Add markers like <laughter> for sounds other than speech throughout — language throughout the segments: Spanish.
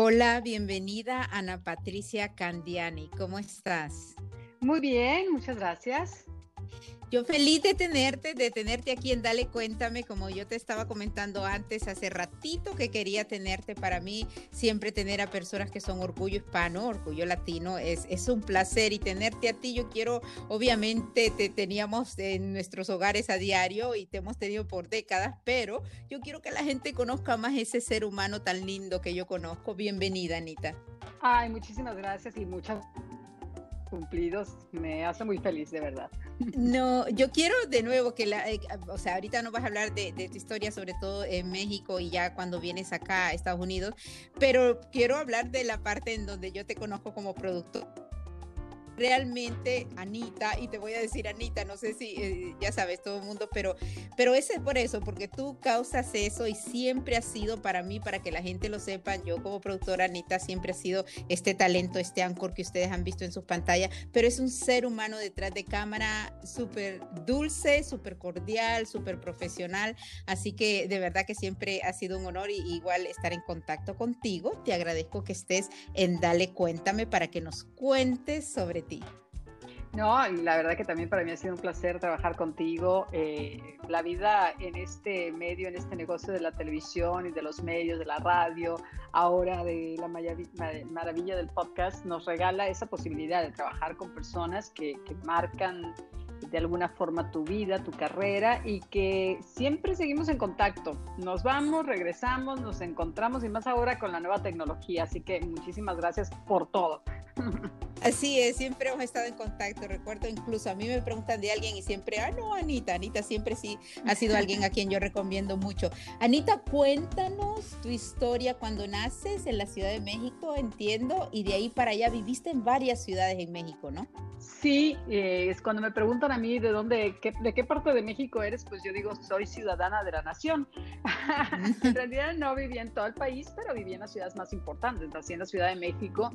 Hola, bienvenida Ana Patricia Candiani. ¿Cómo estás? Muy bien, muchas gracias. Yo feliz de tenerte, de tenerte aquí en Dale Cuéntame, como yo te estaba comentando antes, hace ratito que quería tenerte. Para mí, siempre tener a personas que son orgullo hispano, orgullo latino, es, es un placer. Y tenerte a ti, yo quiero, obviamente, te teníamos en nuestros hogares a diario y te hemos tenido por décadas, pero yo quiero que la gente conozca más ese ser humano tan lindo que yo conozco. Bienvenida, Anita. Ay, muchísimas gracias y muchas cumplidos me hace muy feliz, de verdad. No, yo quiero de nuevo que la, eh, o sea, ahorita no vas a hablar de, de, tu historia, sobre todo en México y ya cuando vienes acá a Estados Unidos, pero quiero hablar de la parte en donde yo te conozco como productor realmente Anita, y te voy a decir Anita, no sé si eh, ya sabes todo el mundo, pero, pero ese es por eso, porque tú causas eso y siempre ha sido para mí, para que la gente lo sepa, yo como productora Anita siempre ha sido este talento, este anchor que ustedes han visto en sus pantallas, pero es un ser humano detrás de cámara súper dulce, súper cordial, súper profesional, así que de verdad que siempre ha sido un honor y igual estar en contacto contigo. Te agradezco que estés en Dale Cuéntame para que nos cuentes sobre no, y la verdad que también para mí ha sido un placer trabajar contigo. Eh, la vida en este medio, en este negocio de la televisión y de los medios, de la radio, ahora de la maravilla del podcast, nos regala esa posibilidad de trabajar con personas que, que marcan de alguna forma tu vida, tu carrera y que siempre seguimos en contacto. Nos vamos, regresamos, nos encontramos y más ahora con la nueva tecnología. Así que muchísimas gracias por todo. <laughs> Así es, siempre hemos estado en contacto. Recuerdo incluso a mí me preguntan de alguien y siempre, ah, no, Anita, Anita siempre sí ha sido alguien a quien yo recomiendo mucho. Anita, cuéntanos tu historia cuando naces en la Ciudad de México, entiendo, y de ahí para allá viviste en varias ciudades en México, ¿no? Sí, eh, es cuando me preguntan a mí de dónde, de qué parte de México eres, pues yo digo, soy ciudadana de la nación. <laughs> en realidad no viví en todo el país, pero viví en las ciudades más importantes. Nací en la Ciudad de México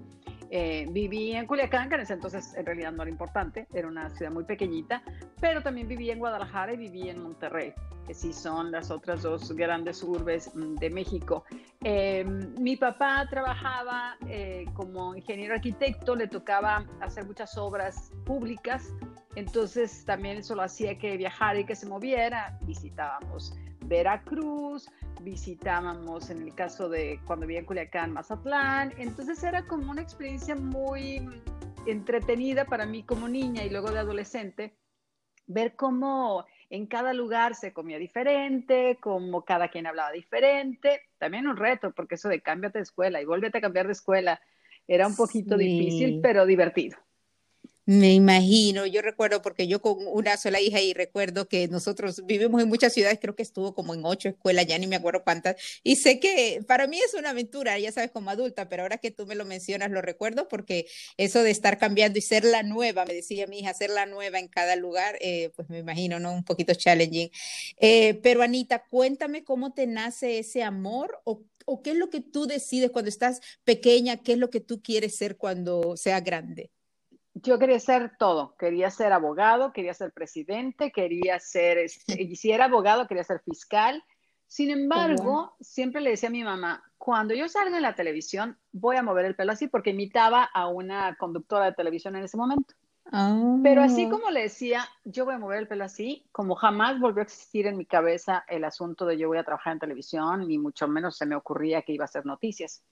eh, viví en Culiacán, que en ese entonces en realidad no era importante, era una ciudad muy pequeñita, pero también viví en Guadalajara y viví en Monterrey, que sí son las otras dos grandes urbes mm, de México. Em, mi papá trabajaba eh, como ingeniero arquitecto, le tocaba hacer muchas obras públicas, entonces también eso lo hacía que viajara y que se moviera, visitábamos Veracruz, visitábamos en el caso de cuando vivía en Culiacán, Mazatlán, entonces era como una experiencia muy entretenida para mí como niña y luego de adolescente, ver cómo en cada lugar se comía diferente, cómo cada quien hablaba diferente, también un reto, porque eso de cámbiate de escuela y vuélvete a cambiar de escuela era un poquito difícil, pero divertido. Me imagino, yo recuerdo porque yo con una sola hija y recuerdo que nosotros vivimos en muchas ciudades, creo que estuvo como en ocho escuelas, ya ni me acuerdo cuántas, y sé que para mí es una aventura, ya sabes, como adulta, pero ahora que tú me lo mencionas, lo recuerdo porque eso de estar cambiando y ser la nueva, me decía mi hija, ser la nueva en cada lugar, eh, pues me imagino, ¿no? Un poquito challenging. Eh, pero Anita, cuéntame cómo te nace ese amor o, o qué es lo que tú decides cuando estás pequeña, qué es lo que tú quieres ser cuando sea grande yo quería ser todo, quería ser abogado, quería ser presidente, quería ser, este, si era abogado, quería ser fiscal. Sin embargo, siempre le decía a mi mamá, cuando yo salga en la televisión, voy a mover el pelo así porque imitaba a una conductora de televisión en ese momento. Pero así ah. como le decía, yo voy a mover el pelo así, como jamás volvió a existir en mi cabeza el asunto de yo voy a trabajar en televisión, ni mucho menos se me ocurría que iba a hacer noticias.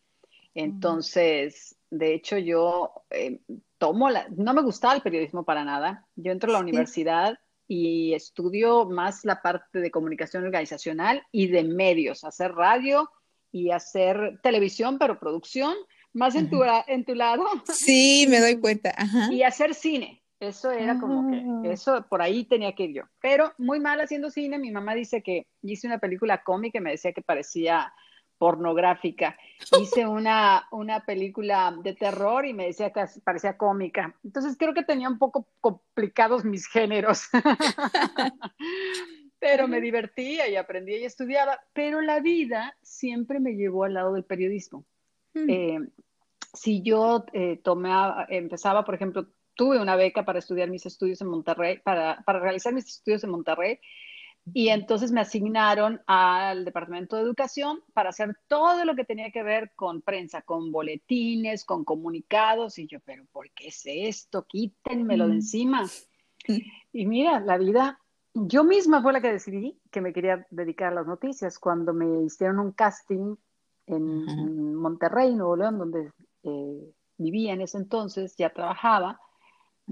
Entonces, de hecho, yo eh, tomo la, no me gustaba el periodismo para nada. Yo entro a la universidad y estudio más la parte de comunicación organizacional y de medios, hacer radio y hacer televisión, pero producción, más en, tu, en tu lado. <laughs> Sí, me doy cuenta. Y hacer cine. Eso era como que, ah. eso por ahí tenía que ir yo. Pero muy mal haciendo cine, mi mamá dice que hice una película cómica y me decía que parecía pornográfica. Hice una, una película de terror y me decía que parecía cómica. Entonces creo que tenía un poco complicados mis géneros. <laughs> pero me divertía y aprendía y estudiaba. Pero la vida siempre me llevó al lado del periodismo. Hmm. Eh, si yo eh, tomaba, empezaba, por ejemplo, tuve una beca para estudiar mis estudios en Monterrey, para, para realizar mis estudios en Monterrey, Y entonces me asignaron al Departamento de Educación para hacer todo lo que tenía que ver con prensa, con boletines, con comunicados. Y yo, pero ¿por qué es esto? Quítenmelo de encima. Y mira, la vida, yo misma fue la que decidí que me quería dedicar a las noticias cuando me hicieron un casting en Monterrey, Nuevo León, donde eh, vivía en ese entonces, ya trabajaba.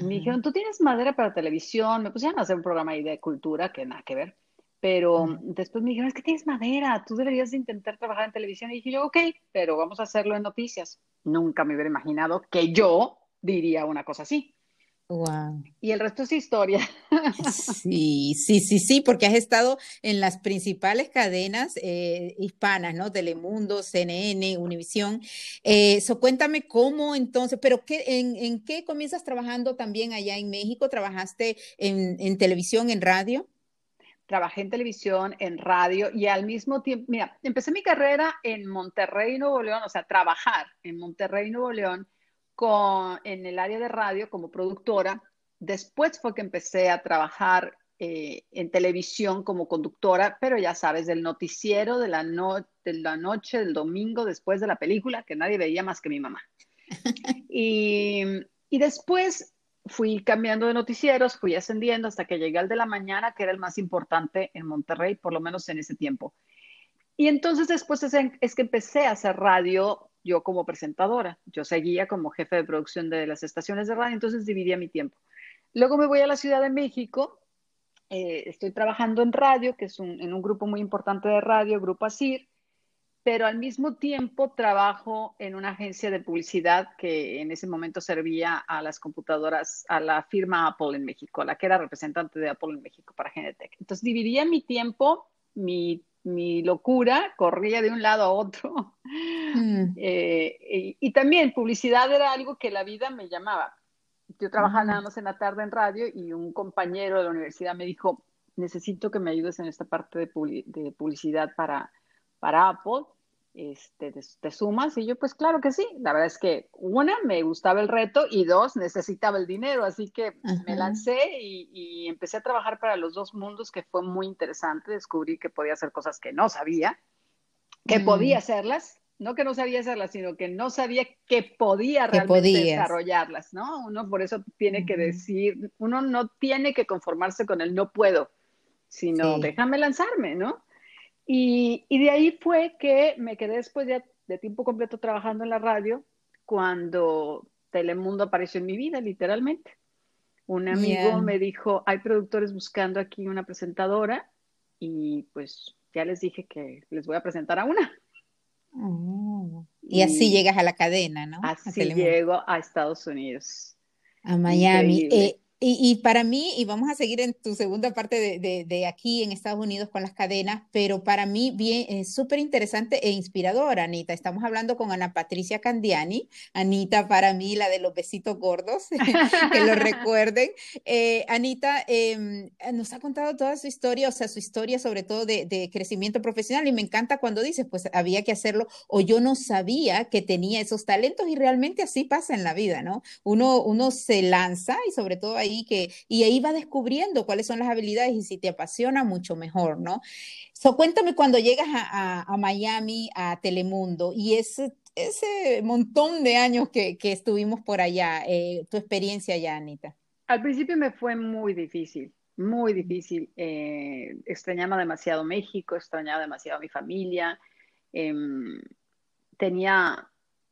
Me dijeron, tú tienes madera para televisión. Me pusieron a hacer un programa ahí de cultura que nada que ver. Pero después me dijeron, es que tienes madera, tú deberías intentar trabajar en televisión. Y dije yo, ok, pero vamos a hacerlo en noticias. Nunca me hubiera imaginado que yo diría una cosa así. Wow. Y el resto es historia. <laughs> Sí, sí, sí, sí, porque has estado en las principales cadenas eh, hispanas, ¿no? Telemundo, CNN, Univisión. Eh, cuéntame cómo entonces, pero qué, en, qué comienzas trabajando también allá en México? ¿Trabajaste en, en televisión, en radio? Trabajé en televisión, en radio y al mismo tiempo, mira, empecé mi carrera en Monterrey, Nuevo León, o sea, trabajar en Monterrey, Nuevo León en el área de radio como productora. Después fue que empecé a trabajar eh, en televisión como conductora, pero ya sabes, del noticiero de la, de la noche, del domingo, después de la película, que nadie veía más que mi mamá. <laughs> y, y después fui cambiando de noticieros, fui ascendiendo hasta que llegué al de la mañana, que era el más importante en Monterrey, por lo menos en ese tiempo. Y entonces después es, es que empecé a hacer radio yo como presentadora. Yo seguía como jefe de producción de las estaciones de radio, entonces dividía mi tiempo. Luego me voy a la Ciudad de México, eh, estoy trabajando en radio, que es un, en un grupo muy importante de radio, Grupo ASIR, pero al mismo tiempo trabajo en una agencia de publicidad que en ese momento servía a las computadoras, a la firma Apple en México, la que era representante de Apple en México para Genetec. Entonces dividía mi tiempo, mi mi locura corría de un lado a otro. Mm. <laughs> Eh, y, también publicidad era algo que la vida me llamaba. Yo trabajaba mm. nada más en la tarde en radio y un compañero de la universidad me dijo, necesito que me ayudes en esta parte de, publicidad para, para Apple este, te, sumas y yo pues claro que sí, la verdad es que una, me gustaba el reto y dos, necesitaba el dinero, así que me lancé y, empecé a trabajar para los dos mundos que fue muy interesante, descubrí que podía hacer cosas que no sabía, que podía mm. hacerlas, no que no sabía hacerlas, sino que no sabía que podía realmente desarrollarlas, ¿no? Uno por eso tiene que decir, uno no tiene que conformarse con el no puedo, sino déjame lanzarme, ¿no? Y, de ahí fue que me quedé después de tiempo completo trabajando en la radio cuando Telemundo apareció en mi vida, literalmente. Un amigo me dijo, hay productores buscando aquí una presentadora y pues ya les dije que les voy a presentar a una. Oh. Y, así llegas a la cadena, ¿no? Así llego a Estados Unidos. A Miami. Y, para mí, y vamos a seguir en tu segunda parte de, de, aquí en Estados Unidos con las cadenas, pero para mí bien, es súper interesante e inspiradora, Anita. Estamos hablando con Ana Patricia Candiani, Anita para mí, la de los besitos gordos, <laughs> que lo <laughs> recuerden. Eh, Anita em, nos ha contado toda su historia, o sea, su historia sobre todo de, de, crecimiento profesional y me encanta cuando dices, pues había que hacerlo o yo no sabía que tenía esos talentos y realmente así pasa en la vida, ¿no? Uno, uno se lanza y sobre todo ahí que, y ahí va descubriendo cuáles son las habilidades y si te apasiona, mucho mejor, ¿no? So, cuéntame cuando llegas a, Miami, a Telemundo, y ese, ese montón de años que, estuvimos por allá, eh, tu experiencia allá, Anita. Al principio me fue muy difícil, muy difícil. Eh, extrañaba demasiado México, extrañaba demasiado a mi familia. Em, tenía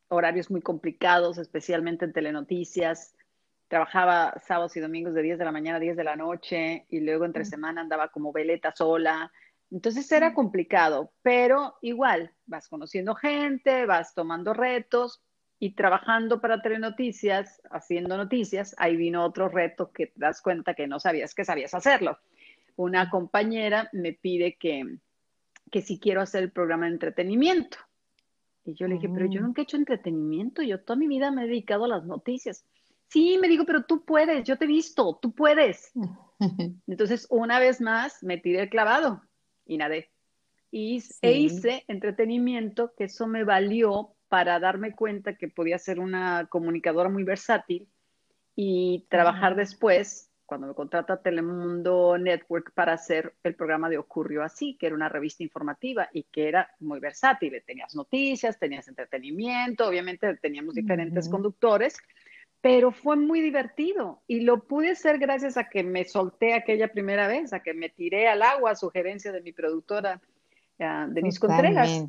horarios muy complicados, especialmente en telenoticias trabajaba sábados y domingos de 10 de la mañana a 10 de la noche y luego entre semana andaba como veleta sola. Entonces era complicado, pero igual vas conociendo gente, vas tomando retos y trabajando para Telenoticias, haciendo noticias, ahí vino otro reto que te das cuenta que no sabías que sabías hacerlo. Una compañera me pide que, que si quiero hacer el programa de entretenimiento. Y yo le dije, pero yo oh. nunca he hecho entretenimiento, yo toda mi vida me he dedicado a las noticias. Sí, me digo, pero tú puedes, yo te he visto, tú puedes. <laughs> Entonces, una vez más, me tiré el clavado y nadé. Y e hice entretenimiento, que eso me valió para darme cuenta que podía ser una comunicadora muy versátil y trabajar después cuando me contrata Telemundo Network para hacer el programa de Ocurrió Así, que era una revista informativa y que era muy versátil. Tenías noticias, tenías entretenimiento, obviamente teníamos diferentes conductores, pero fue muy divertido y lo pude hacer gracias a que me solté aquella primera vez, a que me tiré al agua a sugerencia de mi productora uh, Denise Contreras.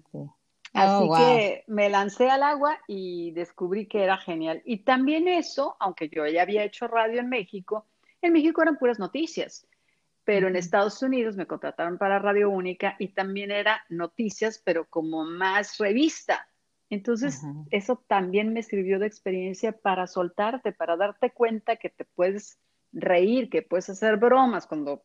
Así oh, que me lancé al agua y descubrí que era genial. Y también eso, aunque yo ya había hecho radio en México, en México eran puras noticias, pero en Estados Unidos me contrataron para Radio Única y también era noticias, pero como más revista. Entonces, eso también me sirvió de experiencia para soltarte, para darte cuenta que te puedes reír, que puedes hacer bromas cuando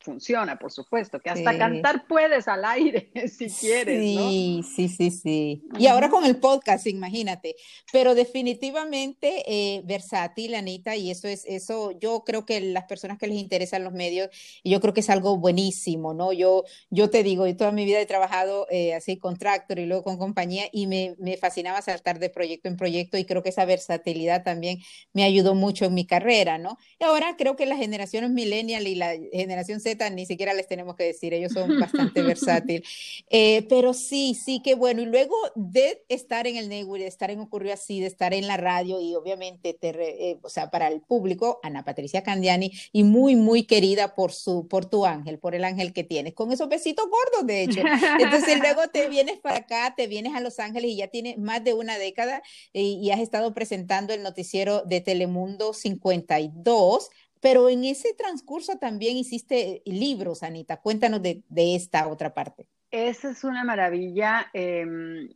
funciona, por supuesto, que hasta cantar puedes al aire <laughs> si quieres. Sí, sí, sí, sí. Y ahora con el podcast, imagínate. Pero definitivamente eh, versátil, Anita, y eso es, eso, yo creo que las personas que les interesan los medios, yo creo que es algo buenísimo, ¿no? Yo, yo te digo, yo toda mi vida he trabajado eh, así con Tractor y luego con compañía y me, me fascinaba saltar de proyecto en proyecto y creo que esa versatilidad también me ayudó mucho en mi carrera, ¿no? Y ahora creo que las generaciones millennial y la generación ni siquiera les tenemos que decir, ellos son <laughs> bastante versátiles. Eh, pero sí, sí, qué bueno. Y luego de estar en el Network, de estar en Ocurrió Así, de estar en la radio y obviamente, te eh, o sea, para el público, Ana Patricia Candiani, y muy, muy querida por, su, por tu ángel, por el ángel que tienes, con esos besitos gordos, de hecho. Entonces luego te vienes para acá, te vienes a Los Ángeles y ya tienes más de una década y, y has estado presentando el noticiero de Telemundo 52 pero en ese transcurso también hiciste libros, Anita. Cuéntanos de, esta otra parte. Esa es una maravilla. Em,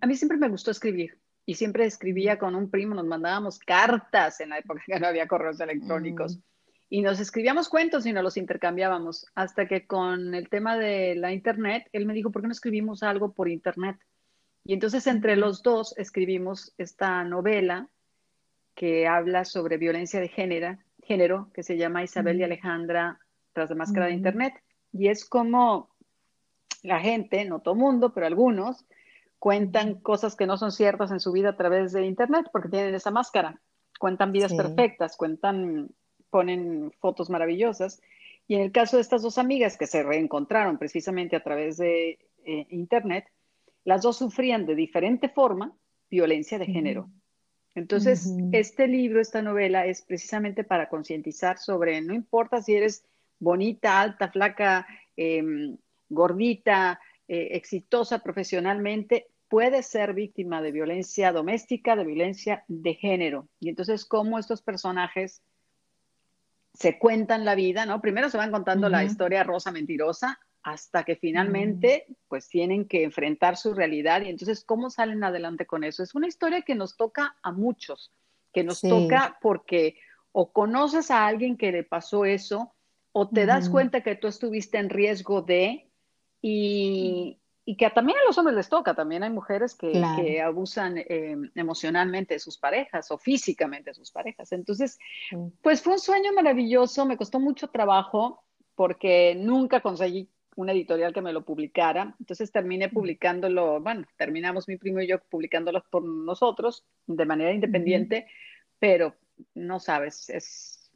a mí siempre me gustó escribir y siempre escribía con un primo, nos mandábamos cartas en la época que no había correos electrónicos. Mm. Y nos escribíamos cuentos y nos los intercambiábamos, hasta que con el tema de la internet, él me dijo, ¿por qué no escribimos algo por internet? Y entonces entre los dos escribimos esta novela que habla sobre violencia de género, género que se llama Isabel y Alejandra tras de máscara de Internet. Y es como la gente, no todo mundo, pero algunos, cuentan cosas que no son ciertas en su vida a través de Internet porque tienen esa máscara. Cuentan vidas perfectas, cuentan, ponen fotos maravillosas. Y en el caso de estas dos amigas que se reencontraron precisamente a través de eh, Internet, las dos sufrían de diferente forma violencia de género. Entonces, este libro, esta novela es precisamente para concientizar sobre, no importa si eres bonita, alta, flaca, em, gordita, eh, exitosa profesionalmente, puedes ser víctima de violencia doméstica, de violencia de género. Y entonces, cómo estos personajes se cuentan la vida, ¿no? Primero se van contando la historia rosa mentirosa hasta que finalmente pues tienen que enfrentar su realidad. Y entonces cómo salen adelante con eso. Es una historia que nos toca a muchos, que nos toca porque o conoces a alguien que le pasó eso o te das cuenta que tú estuviste en riesgo de y, y, que también a los hombres les toca, también hay mujeres que, que abusan em, emocionalmente de sus parejas o físicamente de sus parejas. Entonces, pues fue un sueño maravilloso, me costó mucho trabajo porque nunca conseguí una editorial que me lo publicara. Entonces terminé publicándolo, bueno, terminamos mi primo y yo publicándolo por nosotros de manera independiente, pero no sabes, es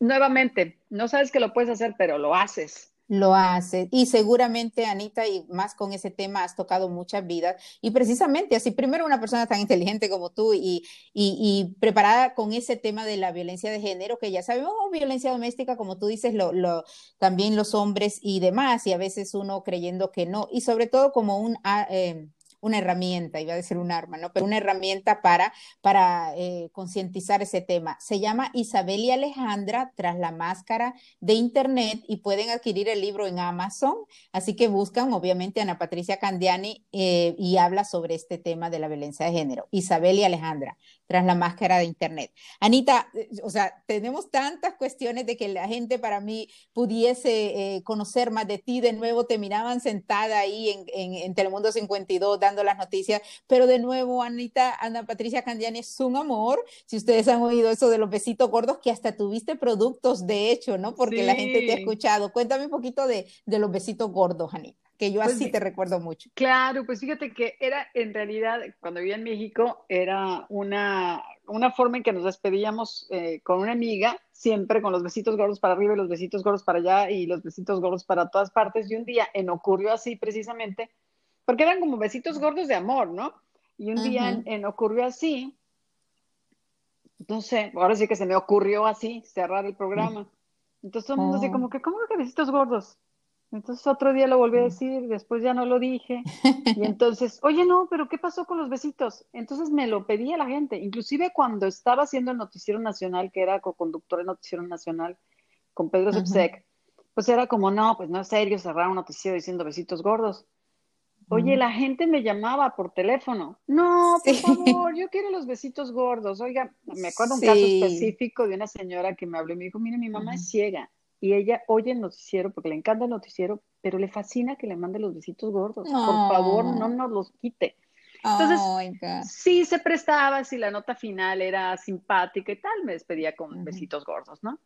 nuevamente, no sabes que lo puedes hacer, pero lo haces lo hace. Y seguramente, Anita, y más con ese tema, has tocado muchas vidas. Y precisamente así, primero una persona tan inteligente como tú y, y, preparada con ese tema de la violencia de género, que ya sabemos, violencia doméstica, como tú dices, lo, lo, también los hombres y demás, y a veces uno creyendo que no. Y sobre todo como un... Ah, eh, una herramienta, iba a decir un arma, ¿no? Pero una herramienta para, para eh, concientizar ese tema. Se llama Isabel y Alejandra tras la máscara de Internet y pueden adquirir el libro en Amazon. Así que buscan, obviamente, a Ana Patricia Candiani eh, y habla sobre este tema de la violencia de género. Isabel y Alejandra tras la máscara de Internet. Anita, eh, o sea, tenemos tantas cuestiones de que la gente para mí pudiese conocer más de ti. De nuevo, te miraban sentada ahí en, en, en Telemundo 52 las noticias, pero de nuevo, Anita, Ana Patricia Candiani es un amor. Si ustedes han oído eso de los besitos gordos, que hasta tuviste productos, de hecho, ¿no? Porque la gente te ha escuchado. Cuéntame un poquito de, de los besitos gordos, Anita que yo pues así te recuerdo mucho. Claro, pues fíjate que era en realidad, cuando vivía en México, era una una forma en que nos despedíamos eh, con una amiga, siempre con los besitos gordos para arriba y los besitos gordos para allá y los besitos gordos para todas partes. Y un día en ocurrió así precisamente, porque eran como besitos gordos de amor, ¿no? Y un día en, ocurrió así, no sé, ahora sí que se me ocurrió así, cerrar el programa. Entonces todo el mundo así oh. como que, ¿cómo que besitos gordos? Entonces otro día lo volví a mm. decir, después ya no lo dije. <laughs> Y entonces, oye, no, pero ¿qué pasó con los besitos? Entonces me lo pedía la gente. Inclusive cuando estaba haciendo el Noticiero Nacional, que era co-conductor del Noticiero Nacional con Pedro Zepsek, pues era como, no, pues no es serio cerrar un noticiero diciendo besitos gordos. Oye, la gente me llamaba por teléfono. No, por favor, <laughs> yo quiero los besitos gordos. Oiga, me acuerdo un caso específico de una señora que me habló y me dijo, mire, mi mamá es ciega y ella oye el noticiero porque le encanta el noticiero, pero le fascina que le mande los besitos gordos. Por favor, no nos los quite. Entonces, sí se prestaba, si la nota final era simpática y tal, me despedía con besitos gordos, ¿no?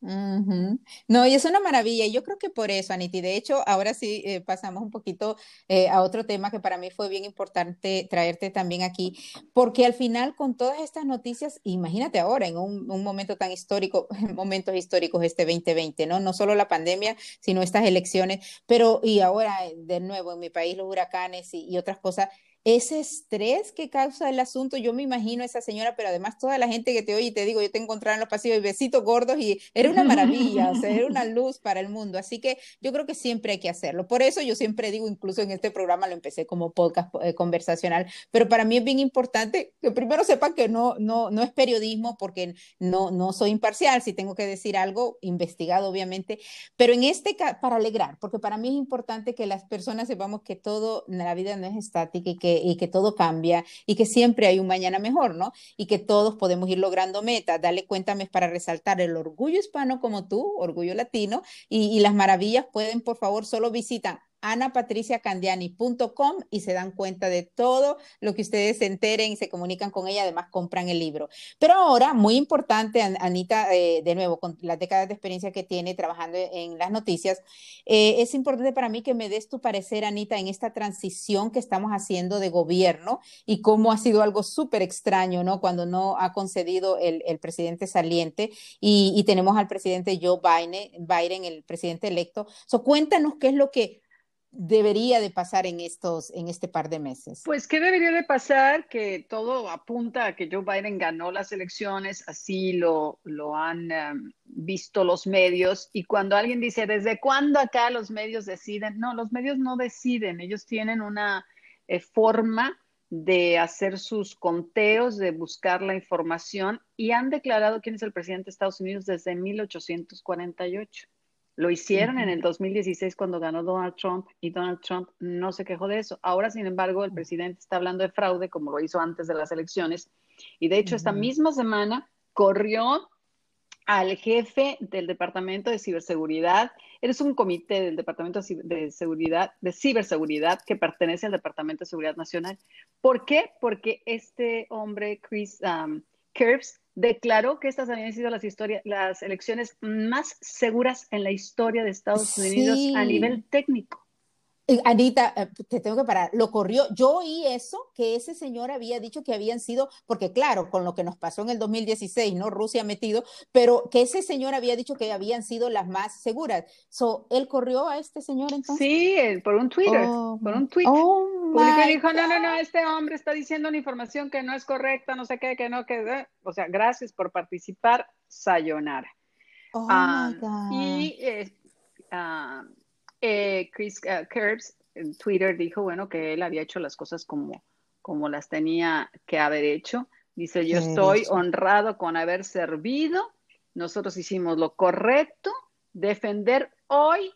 No, y es una maravilla. Y yo creo que por eso, Anita, de hecho, ahora sí eh, pasamos un poquito eh, a otro tema que para mí fue bien importante traerte también aquí, porque al final con todas estas noticias, imagínate ahora, en un, momento tan histórico, <laughs> momentos históricos este 2020, ¿no? No solo la pandemia, sino estas elecciones, pero y ahora de nuevo en mi país los huracanes y otras cosas ese estrés que causa el asunto, yo me imagino a esa señora, pero además toda la gente que te oye y te digo, yo te encontraba en los pasillos y besitos gordos y era una maravilla, o sea, era una <laughs> luz para el mundo. Así que yo creo que siempre hay que hacerlo. Por eso yo siempre digo, incluso en este programa lo empecé como podcast eh, conversacional, pero para mí es bien importante que primero sepan que no, no, no es periodismo porque no, no soy imparcial, si tengo que decir algo, investigado obviamente, pero en este caso, para alegrar, porque para mí es importante que las personas sepamos que todo en la vida no es estática y que y que todo cambia y que siempre hay un mañana mejor, ¿no? Y que todos podemos ir logrando metas. Dale cuéntame para resaltar el orgullo hispano como tú, orgullo latino, y, y las maravillas pueden, por favor, solo visitar anapatriciacandiani.com y se dan cuenta de todo lo que ustedes se enteren y se comunican con ella, además compran el libro. Pero ahora, muy importante, Anita, eh, de nuevo, con las décadas de experiencia que tiene trabajando en las noticias, eh, es importante para mí que me des tu parecer, Anita, en esta transición que estamos haciendo de gobierno y cómo ha sido algo súper extraño, ¿no? Cuando no ha concedido el, presidente saliente y, tenemos al presidente Joe Biden, Biden el presidente electo. So, cuéntanos qué es lo que debería de pasar en estos, en este par de meses? Pues, ¿qué debería de pasar? Que todo apunta a que Joe Biden ganó las elecciones, así lo, lo han em, visto los medios. Y cuando alguien dice, ¿desde cuándo acá los medios deciden? No, los medios no deciden, ellos tienen una eh, forma de hacer sus conteos, de buscar la información y han declarado quién es el presidente de Estados Unidos desde 1848. Lo hicieron en el 2016 cuando ganó Donald Trump y Donald Trump no se quejó de eso. Ahora, sin embargo, el presidente está hablando de fraude como lo hizo antes de las elecciones. Y de hecho, esta misma semana corrió al jefe del Departamento de Ciberseguridad. Eres un comité del Departamento de Seguridad, de Ciberseguridad que pertenece al Departamento de Seguridad Nacional. ¿Por qué? Porque este hombre, Chris um, declaró que estas habían sido las, las elecciones más seguras en la historia de Estados Unidos a nivel técnico. Anita, eh, te tengo que parar, lo corrió. Yo oí eso, que ese señor había dicho que habían sido, porque claro, con lo que nos pasó en el 2016, ¿no? Rusia metido, pero que ese señor había dicho que habían sido las más seguras. So, ¿Él corrió a este señor entonces? Sí, por un Twitter, oh, por un tweet. Oh, y dijo, no, no, no, este hombre está diciendo una información que no es correcta, no sé qué, que no, que... Eh". O sea, gracias por participar, sayonara. Oh, my God. Y... Eh, ah, eh, Chris uh, en Twitter dijo, bueno, que él había hecho las cosas como, como las tenía que haber hecho. Dice, yo estoy honrado con haber servido. Nosotros hicimos lo correcto, defender hoy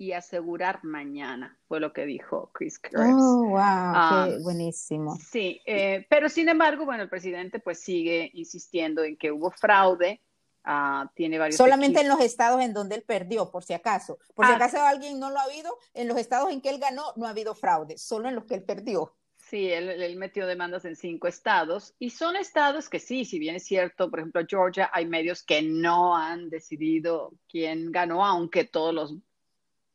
y asegurar mañana, fue lo que dijo Chris Kurtz. Oh, wow, qué um, buenísimo. Sí, eh, pero sin embargo, bueno, el presidente pues sigue insistiendo en que hubo fraude, Ah, tiene varios. Solamente en los estados en donde él perdió, por si acaso. Por si ah. acaso alguien no lo ha habido, en los estados en que él ganó no ha habido fraude, solo en los que él perdió. Sí, él, metió demandas en cinco estados y son estados que sí, si bien es cierto, por ejemplo, Georgia, hay medios que no han decidido quién ganó, aunque todos los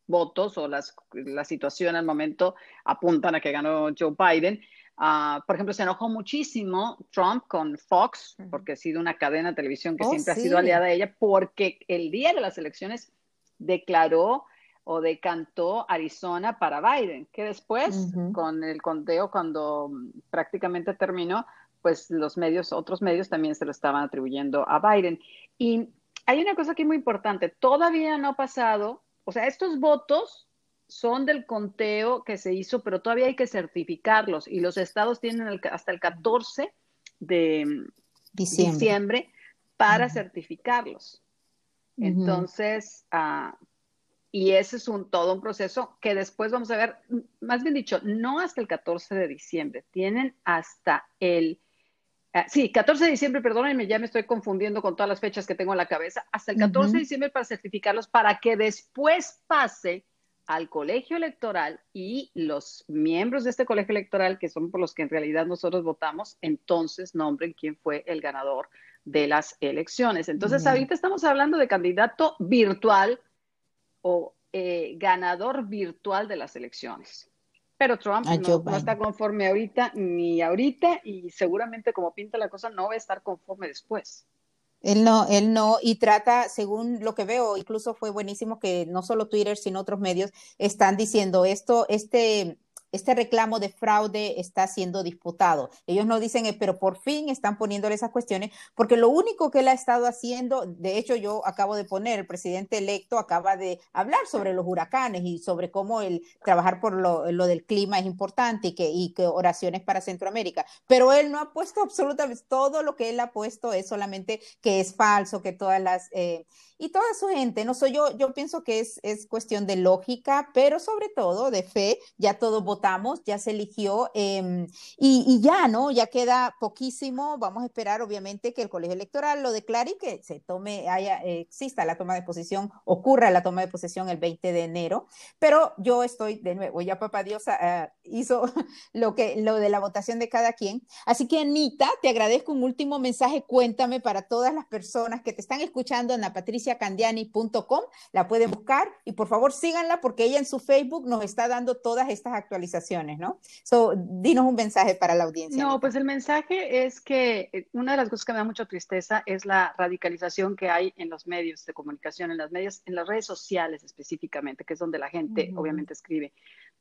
votos o las, la situación al momento apuntan a que ganó Joe Biden. Ah, por ejemplo, se enojó muchísimo Trump con Fox, porque ha sido una cadena de televisión que oh, siempre ha sido aliada a ella, porque el día de las elecciones declaró o decantó Arizona para Biden, que después, con el conteo, cuando prácticamente terminó, pues los medios, otros medios también se lo estaban atribuyendo a Biden. Y hay una cosa aquí muy importante, todavía no ha pasado, o sea, estos votos son del conteo que se hizo, pero todavía hay que certificarlos y los estados tienen hasta el 14 de diciembre, para certificarlos. Entonces, uh, y ese es un todo un proceso que después vamos a ver, más bien dicho, no hasta el 14 de diciembre, tienen hasta el, uh, sí, 14 de diciembre, perdónenme, ya me estoy confundiendo con todas las fechas que tengo en la cabeza, hasta el 14 de diciembre para certificarlos, para que después pase al colegio electoral y los miembros de este colegio electoral, que son por los que en realidad nosotros votamos, entonces nombren quién fue el ganador de las elecciones. Entonces, ahorita estamos hablando de candidato virtual o eh, ganador virtual de las elecciones. Pero Trump ah, no, está conforme ahorita ni ahorita y seguramente como pinta la cosa no va a estar conforme después. Él no, él no, y trata, según lo que veo, incluso fue buenísimo que no solo Twitter, sino otros medios están diciendo esto, este, este reclamo de fraude está siendo disputado. Ellos no dicen, eh, pero por fin están poniéndole esas cuestiones, porque lo único que él ha estado haciendo, de hecho yo acabo de poner, el presidente electo acaba de hablar sobre los huracanes y sobre cómo el trabajar por lo, del clima es importante y que, oraciones para Centroamérica, pero él no ha puesto <laughs> absolutamente todo lo que él ha puesto es solamente que es falso, que todas las... Eh, y toda su gente, no soy yo, yo pienso que es, es cuestión de lógica, pero sobre todo de fe, ya todos votamos, ya se eligió em, y, ya, ¿no? Ya queda poquísimo, vamos a esperar obviamente que el colegio electoral lo declare y que se tome, haya, exista la toma de posesión, ocurra la toma de posesión el 20 de enero, pero yo estoy de nuevo, ya papá Dios ah, hizo <laughs> lo, que, lo de la votación de cada quien, así que Anita, te agradezco un último mensaje, cuéntame para todas las personas que te están escuchando, Ana Patricia, patriciacandiani.com, la pueden buscar y por favor síganla porque ella en su Facebook nos está dando todas estas actualizaciones, ¿no? So, dinos un mensaje para la audiencia. No, pues el mensaje es que eh, una de las cosas que me da mucha tristeza es la radicalización que hay en los medios de comunicación, en las medios, en las redes sociales específicamente, que es donde la gente obviamente escribe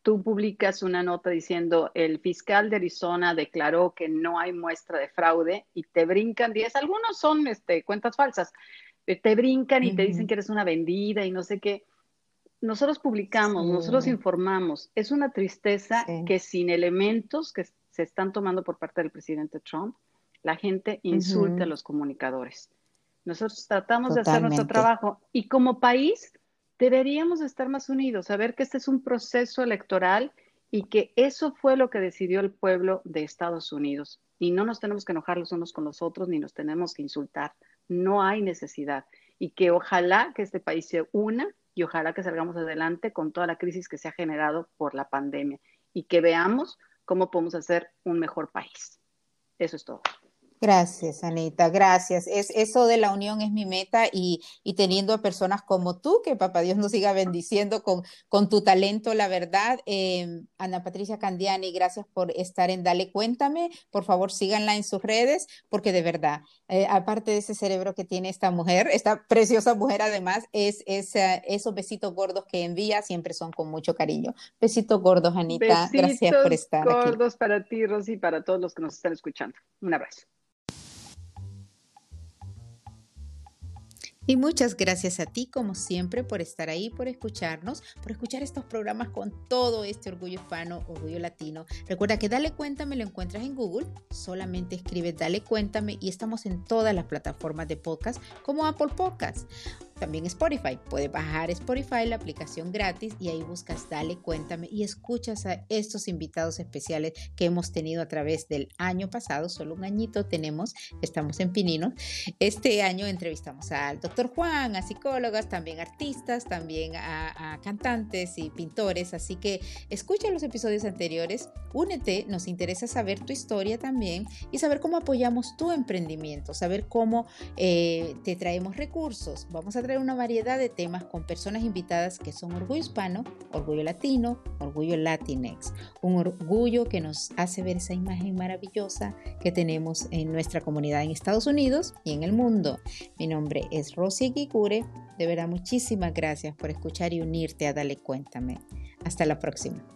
tú publicas una nota diciendo el fiscal de Arizona declaró que no hay muestra de fraude y te brincan 10, algunos son este, cuentas falsas, te brincan y te dicen que eres una vendida y no sé qué. Nosotros publicamos, nosotros informamos. Es una tristeza que sin elementos que se están tomando por parte del presidente Trump, la gente insulta a los comunicadores. Nosotros tratamos de hacer nuestro trabajo y como país deberíamos estar más unidos, saber que este es un proceso electoral y que eso fue lo que decidió el pueblo de Estados Unidos. Y no nos tenemos que enojar los unos con los otros ni nos tenemos que insultar no hay necesidad y que ojalá que este país se una y ojalá que salgamos adelante con toda la crisis que se ha generado por la pandemia y que veamos cómo podemos hacer un mejor país. Eso es todo. Gracias, Anita, gracias. Es, eso de la unión es mi meta y, teniendo a personas como tú, que papá Dios nos siga bendiciendo con, con tu talento, la verdad. Em, Ana Patricia Candiani, gracias por estar en Dale Cuéntame. Por favor, síganla en sus redes, porque de verdad, eh, aparte de ese cerebro que tiene esta mujer, esta preciosa mujer además, es, esos besitos gordos que envía siempre son con mucho cariño. Besitos gordos, Anita. gracias por estar aquí. Gordos para ti, Rosy, y para todos los que nos están escuchando. Un abrazo. Y muchas gracias a ti, como siempre, por estar ahí, por escucharnos, por escuchar estos programas con todo este orgullo hispano, orgullo latino. Recuerda que Dale Cuéntame lo encuentras en Google, solamente escribe Dale Cuéntame y estamos en todas las plataformas de podcast como Apple Podcasts también Spotify. Puedes bajar Spotify, la aplicación gratis, y ahí buscas Dale, cuéntame y escuchas a estos invitados especiales que hemos tenido a través del año pasado. Solo un añito tenemos, estamos en Pinino. Este año entrevistamos al doctor Juan, a psicólogas, también artistas, también a, a cantantes y pintores. Así que escucha los episodios anteriores, únete, nos interesa saber tu historia también y saber cómo apoyamos tu emprendimiento, saber cómo eh, te traemos recursos. Vamos a traer una variedad de temas con personas invitadas que son orgullo hispano, orgullo latino, orgullo latinex. Un orgullo que nos hace ver esa imagen maravillosa que tenemos en nuestra comunidad en Estados Unidos y en el mundo. Mi nombre es Rosy Guigure. De verdad, muchísimas gracias por escuchar y unirte a Dale Cuéntame. Hasta la próxima.